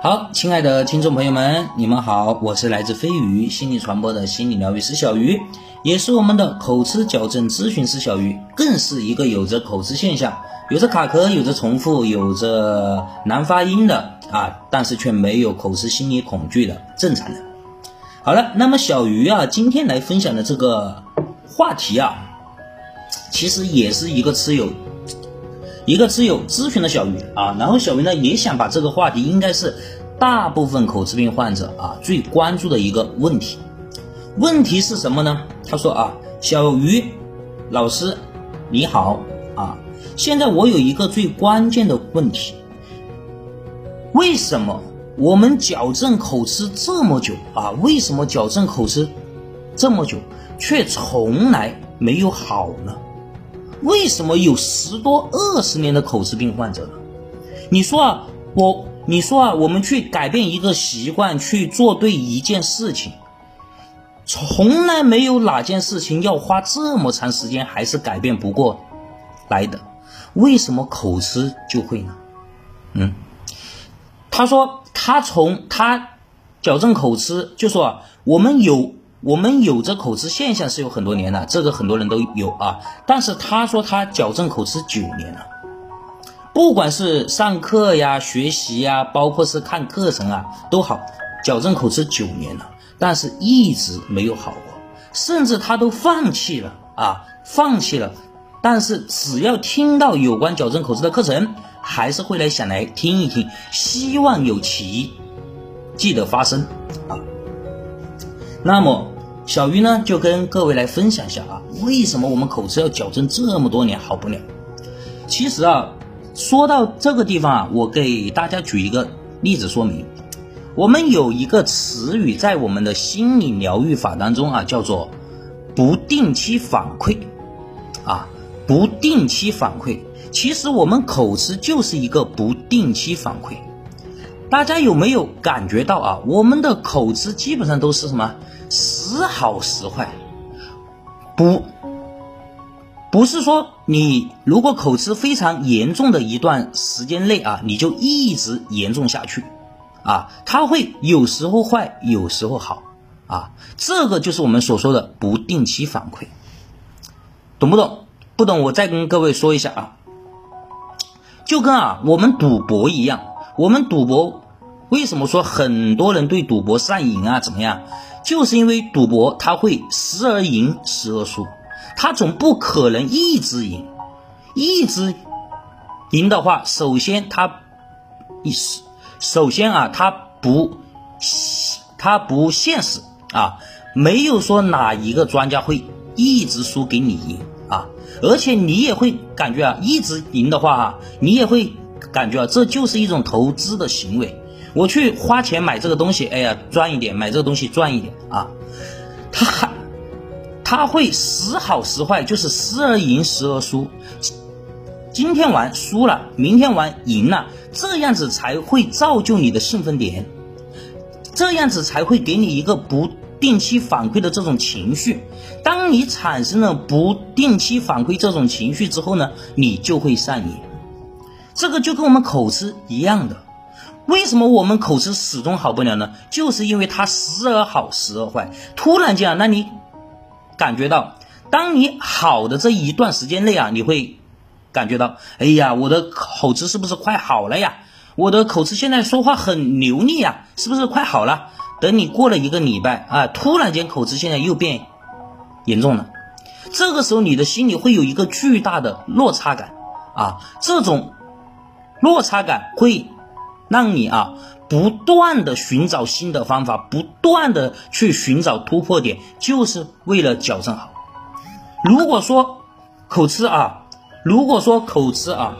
好，亲爱的听众朋友们，你们好，我是来自飞鱼心理传播的心理疗愈师小鱼，也是我们的口吃矫正咨询师小鱼，更是一个有着口吃现象、有着卡壳、有着重复、有着难发音的啊，但是却没有口吃心理恐惧的正常人。好了，那么小鱼啊，今天来分享的这个话题啊，其实也是一个持有。一个挚友咨询了小鱼啊，然后小鱼呢也想把这个话题，应该是大部分口吃病患者啊最关注的一个问题。问题是什么呢？他说啊，小鱼老师你好啊，现在我有一个最关键的问题，为什么我们矫正口吃这么久啊？为什么矫正口吃这么久，却从来没有好呢？为什么有十多二十年的口吃病患者呢？你说啊，我你说啊，我们去改变一个习惯，去做对一件事情，从来没有哪件事情要花这么长时间还是改变不过来的。为什么口吃就会呢？嗯，他说他从他矫正口吃，就说我们有。我们有着口吃现象是有很多年了，这个很多人都有啊。但是他说他矫正口吃九年了，不管是上课呀、学习呀，包括是看课程啊，都好，矫正口吃九年了，但是一直没有好过，甚至他都放弃了啊，放弃了。但是只要听到有关矫正口吃的课程，还是会来想来听一听，希望有奇迹的发生啊。那么，小鱼呢就跟各位来分享一下啊，为什么我们口吃要矫正这么多年好不了？其实啊，说到这个地方啊，我给大家举一个例子说明。我们有一个词语在我们的心理疗愈法当中啊，叫做不定期反馈啊，不定期反馈。其实我们口吃就是一个不定期反馈。大家有没有感觉到啊？我们的口吃基本上都是什么时好时坏，不，不是说你如果口吃非常严重的一段时间内啊，你就一直严重下去啊，它会有时候坏，有时候好啊，这个就是我们所说的不定期反馈，懂不懂？不懂，我再跟各位说一下啊，就跟啊我们赌博一样。我们赌博为什么说很多人对赌博上瘾啊？怎么样？就是因为赌博他会时而赢时而输，他总不可能一直赢，一直赢的话，首先他一首先啊，他不他不现实啊，没有说哪一个专家会一直输给你赢啊，而且你也会感觉啊，一直赢的话啊，你也会。感觉啊，这就是一种投资的行为。我去花钱买这个东西，哎呀，赚一点；买这个东西赚一点啊。他还他会时好时坏，就是时而赢时而输。今天玩输了，明天玩赢了，这样子才会造就你的兴奋点，这样子才会给你一个不定期反馈的这种情绪。当你产生了不定期反馈这种情绪之后呢，你就会上瘾。这个就跟我们口吃一样的，为什么我们口吃始终好不了呢？就是因为它时而好，时而坏。突然间啊，那你感觉到，当你好的这一段时间内啊，你会感觉到，哎呀，我的口吃是不是快好了呀？我的口吃现在说话很流利呀，是不是快好了？等你过了一个礼拜啊，突然间口吃现在又变严重了，这个时候你的心里会有一个巨大的落差感啊，这种。落差感会让你啊不断的寻找新的方法，不断的去寻找突破点，就是为了矫正好。如果说口吃啊，如果说口吃啊，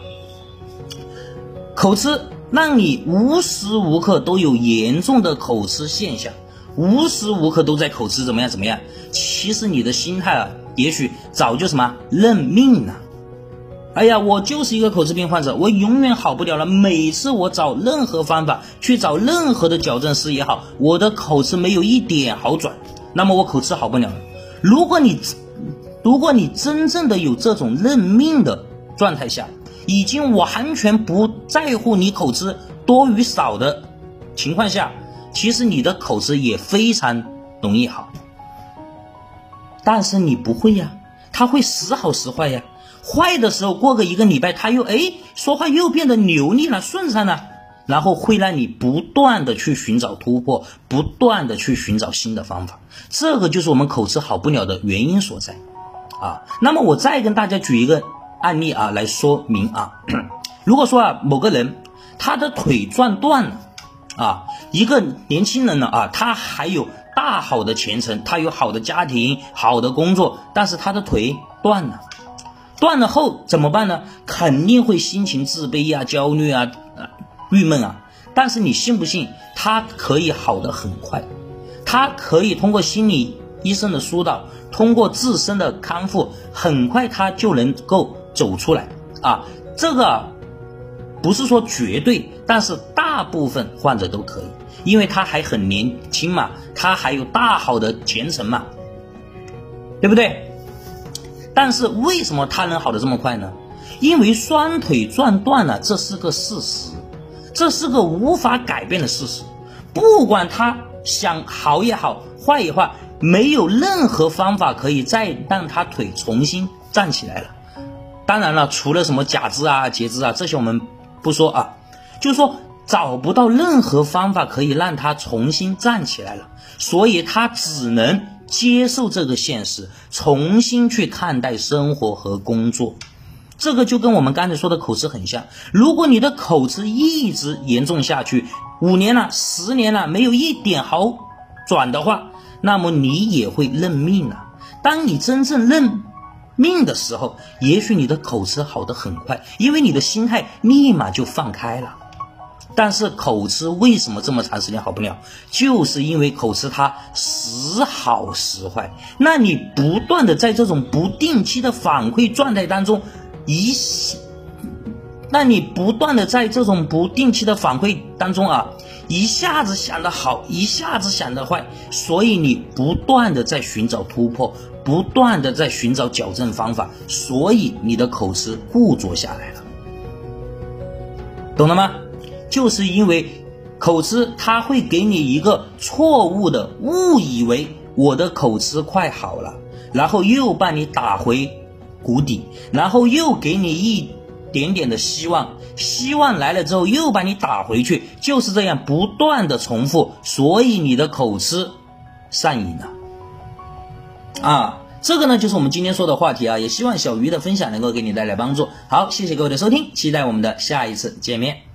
口吃让你无时无刻都有严重的口吃现象，无时无刻都在口吃怎么样怎么样？其实你的心态啊，也许早就什么认命了。哎呀，我就是一个口吃病患者，我永远好不了了。每次我找任何方法，去找任何的矫正师也好，我的口吃没有一点好转，那么我口吃好不了了。如果你，如果你真正的有这种认命的状态下，已经完全不在乎你口吃多与少的情况下，其实你的口吃也非常容易好。但是你不会呀，他会时好时坏呀。坏的时候过个一个礼拜，他又哎说话又变得流利了、顺畅了，然后会让你不断的去寻找突破，不断的去寻找新的方法。这个就是我们口吃好不了的原因所在啊。那么我再跟大家举一个案例啊来说明啊，如果说啊某个人他的腿撞断了啊，一个年轻人呢啊，他还有大好的前程，他有好的家庭、好的工作，但是他的腿断了。断了后怎么办呢？肯定会心情自卑呀、焦虑啊、郁闷啊。但是你信不信，他可以好的很快，他可以通过心理医生的疏导，通过自身的康复，很快他就能够走出来啊。这个不是说绝对，但是大部分患者都可以，因为他还很年轻嘛，他还有大好的前程嘛，对不对？但是为什么他能好的这么快呢？因为双腿撞断了，这是个事实，这是个无法改变的事实。不管他想好也好，坏也坏，没有任何方法可以再让他腿重新站起来了。当然了，除了什么假肢啊、截肢啊这些我们不说啊，就是说找不到任何方法可以让他重新站起来了，所以他只能。接受这个现实，重新去看待生活和工作，这个就跟我们刚才说的口吃很像。如果你的口吃一直严重下去，五年了、十年了，没有一点好转的话，那么你也会认命了。当你真正认命的时候，也许你的口吃好的很快，因为你的心态立马就放开了。但是口吃为什么这么长时间好不了？就是因为口吃它时好时坏。那你不断的在这种不定期的反馈状态当中，一，那你不断的在这种不定期的反馈当中啊，一下子想的好，一下子想的坏，所以你不断的在寻找突破，不断的在寻找矫正方法，所以你的口吃固着下来了，懂了吗？就是因为口吃，他会给你一个错误的误以为我的口吃快好了，然后又把你打回谷底，然后又给你一点点的希望，希望来了之后又把你打回去，就是这样不断的重复，所以你的口吃上瘾了。啊，这个呢就是我们今天说的话题啊，也希望小鱼的分享能够给你带来帮助。好，谢谢各位的收听，期待我们的下一次见面。